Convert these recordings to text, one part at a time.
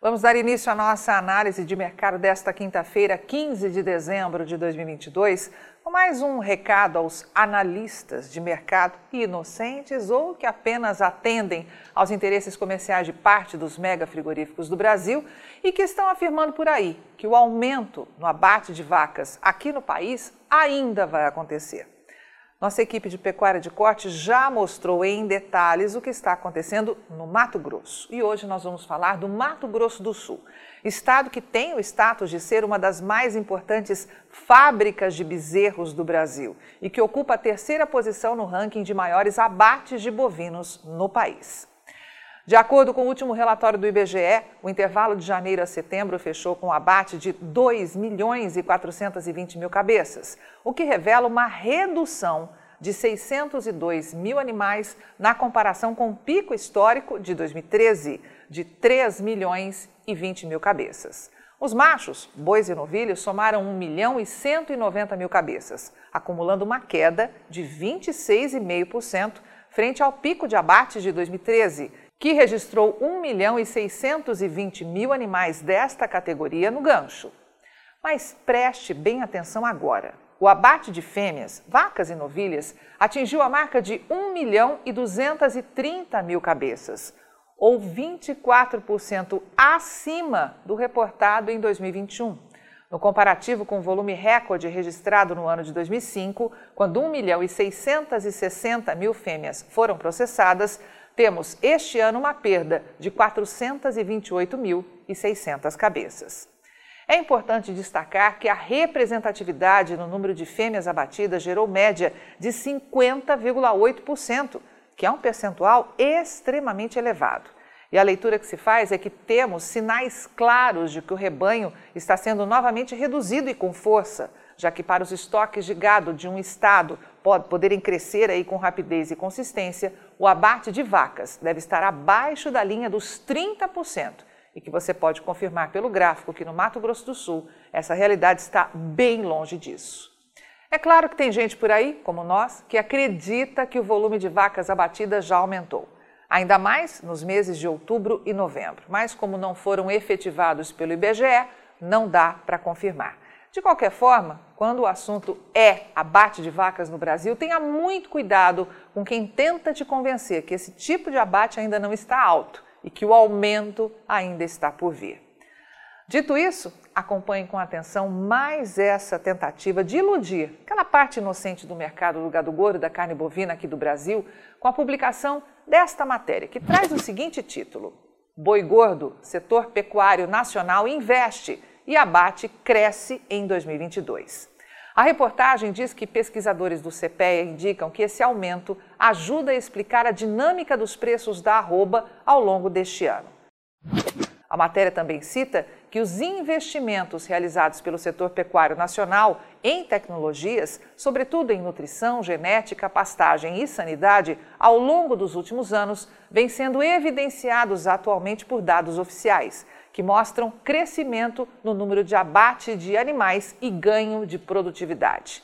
Vamos dar início à nossa análise de mercado desta quinta-feira, 15 de dezembro de 2022, com mais um recado aos analistas de mercado inocentes ou que apenas atendem aos interesses comerciais de parte dos mega frigoríficos do Brasil e que estão afirmando por aí que o aumento no abate de vacas aqui no país ainda vai acontecer. Nossa equipe de pecuária de corte já mostrou em detalhes o que está acontecendo no Mato Grosso. E hoje nós vamos falar do Mato Grosso do Sul, estado que tem o status de ser uma das mais importantes fábricas de bezerros do Brasil e que ocupa a terceira posição no ranking de maiores abates de bovinos no país. De acordo com o último relatório do IBGE, o intervalo de janeiro a setembro fechou com um abate de 2 milhões e 420 mil cabeças, o que revela uma redução de 602 mil animais na comparação com o pico histórico de 2013, de 3 milhões e 20 mil cabeças. Os machos, bois e novilhos, somaram 1 milhão e 190 mil cabeças, acumulando uma queda de 26,5% frente ao pico de abate de 2013, que registrou 1 milhão e 620 mil animais desta categoria no gancho. Mas preste bem atenção agora. O abate de fêmeas, vacas e novilhas atingiu a marca de 1 milhão e 230 mil cabeças, ou 24% acima do reportado em 2021. No comparativo com o volume recorde registrado no ano de 2005, quando 1 milhão e 660 mil fêmeas foram processadas, temos este ano uma perda de 428.600 cabeças. É importante destacar que a representatividade no número de fêmeas abatidas gerou média de 50,8%, que é um percentual extremamente elevado. E a leitura que se faz é que temos sinais claros de que o rebanho está sendo novamente reduzido e com força, já que para os estoques de gado de um estado poderem crescer aí com rapidez e consistência, o abate de vacas deve estar abaixo da linha dos 30%, e que você pode confirmar pelo gráfico que no Mato Grosso do Sul essa realidade está bem longe disso. É claro que tem gente por aí, como nós, que acredita que o volume de vacas abatidas já aumentou. Ainda mais nos meses de outubro e novembro, mas como não foram efetivados pelo IBGE, não dá para confirmar. De qualquer forma, quando o assunto é abate de vacas no Brasil, tenha muito cuidado com quem tenta te convencer que esse tipo de abate ainda não está alto e que o aumento ainda está por vir. Dito isso, acompanhe com atenção mais essa tentativa de iludir aquela parte inocente do mercado do gado gordo da carne bovina aqui do Brasil com a publicação desta matéria, que traz o seguinte título: Boi gordo, setor pecuário nacional investe e abate cresce em 2022. A reportagem diz que pesquisadores do CPEA indicam que esse aumento ajuda a explicar a dinâmica dos preços da arroba ao longo deste ano. A matéria também cita que os investimentos realizados pelo setor pecuário nacional em tecnologias, sobretudo em nutrição, genética, pastagem e sanidade, ao longo dos últimos anos, vêm sendo evidenciados atualmente por dados oficiais, que mostram crescimento no número de abate de animais e ganho de produtividade.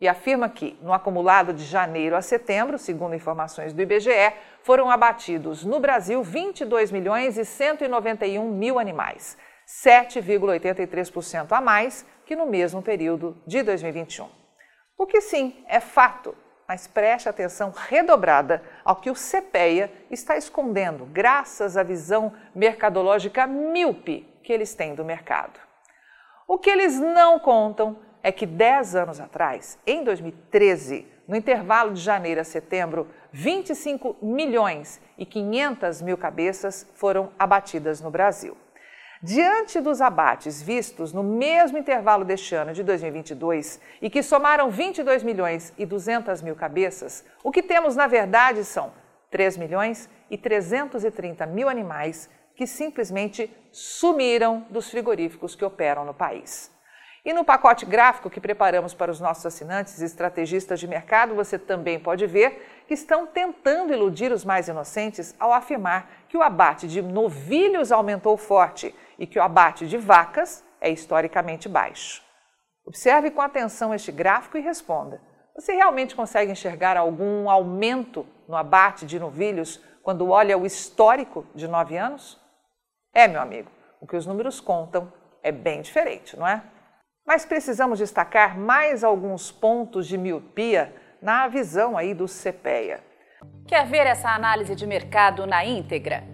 E afirma que, no acumulado de janeiro a setembro, segundo informações do IBGE, foram abatidos no Brasil 22 milhões e 191 mil animais, 7,83% a mais que no mesmo período de 2021. O que sim é fato mas preste atenção redobrada ao que o CPEA está escondendo, graças à visão mercadológica míope que eles têm do mercado. O que eles não contam é que 10 anos atrás, em 2013, no intervalo de janeiro a setembro, 25 milhões e 500 mil cabeças foram abatidas no Brasil. Diante dos abates vistos no mesmo intervalo deste ano de 2022 e que somaram 22 milhões e 200 mil cabeças, o que temos na verdade são 3 milhões e 330 mil animais que simplesmente sumiram dos frigoríficos que operam no país. E no pacote gráfico que preparamos para os nossos assinantes e estrategistas de mercado, você também pode ver que estão tentando iludir os mais inocentes ao afirmar que o abate de novilhos aumentou forte e que o abate de vacas é historicamente baixo. Observe com atenção este gráfico e responda: você realmente consegue enxergar algum aumento no abate de novilhos quando olha o histórico de nove anos? É, meu amigo, o que os números contam é bem diferente, não é? Mas precisamos destacar mais alguns pontos de miopia na visão aí do CPEA. Quer ver essa análise de mercado na íntegra?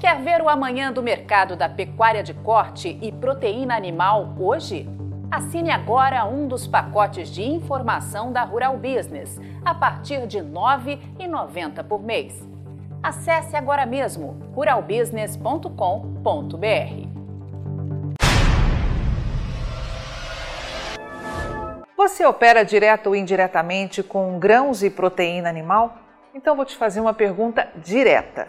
Quer ver o amanhã do mercado da pecuária de corte e proteína animal hoje? Assine agora um dos pacotes de informação da Rural Business, a partir de R$ 9,90 por mês. Acesse agora mesmo ruralbusiness.com.br. Você opera direto ou indiretamente com grãos e proteína animal? Então vou te fazer uma pergunta direta.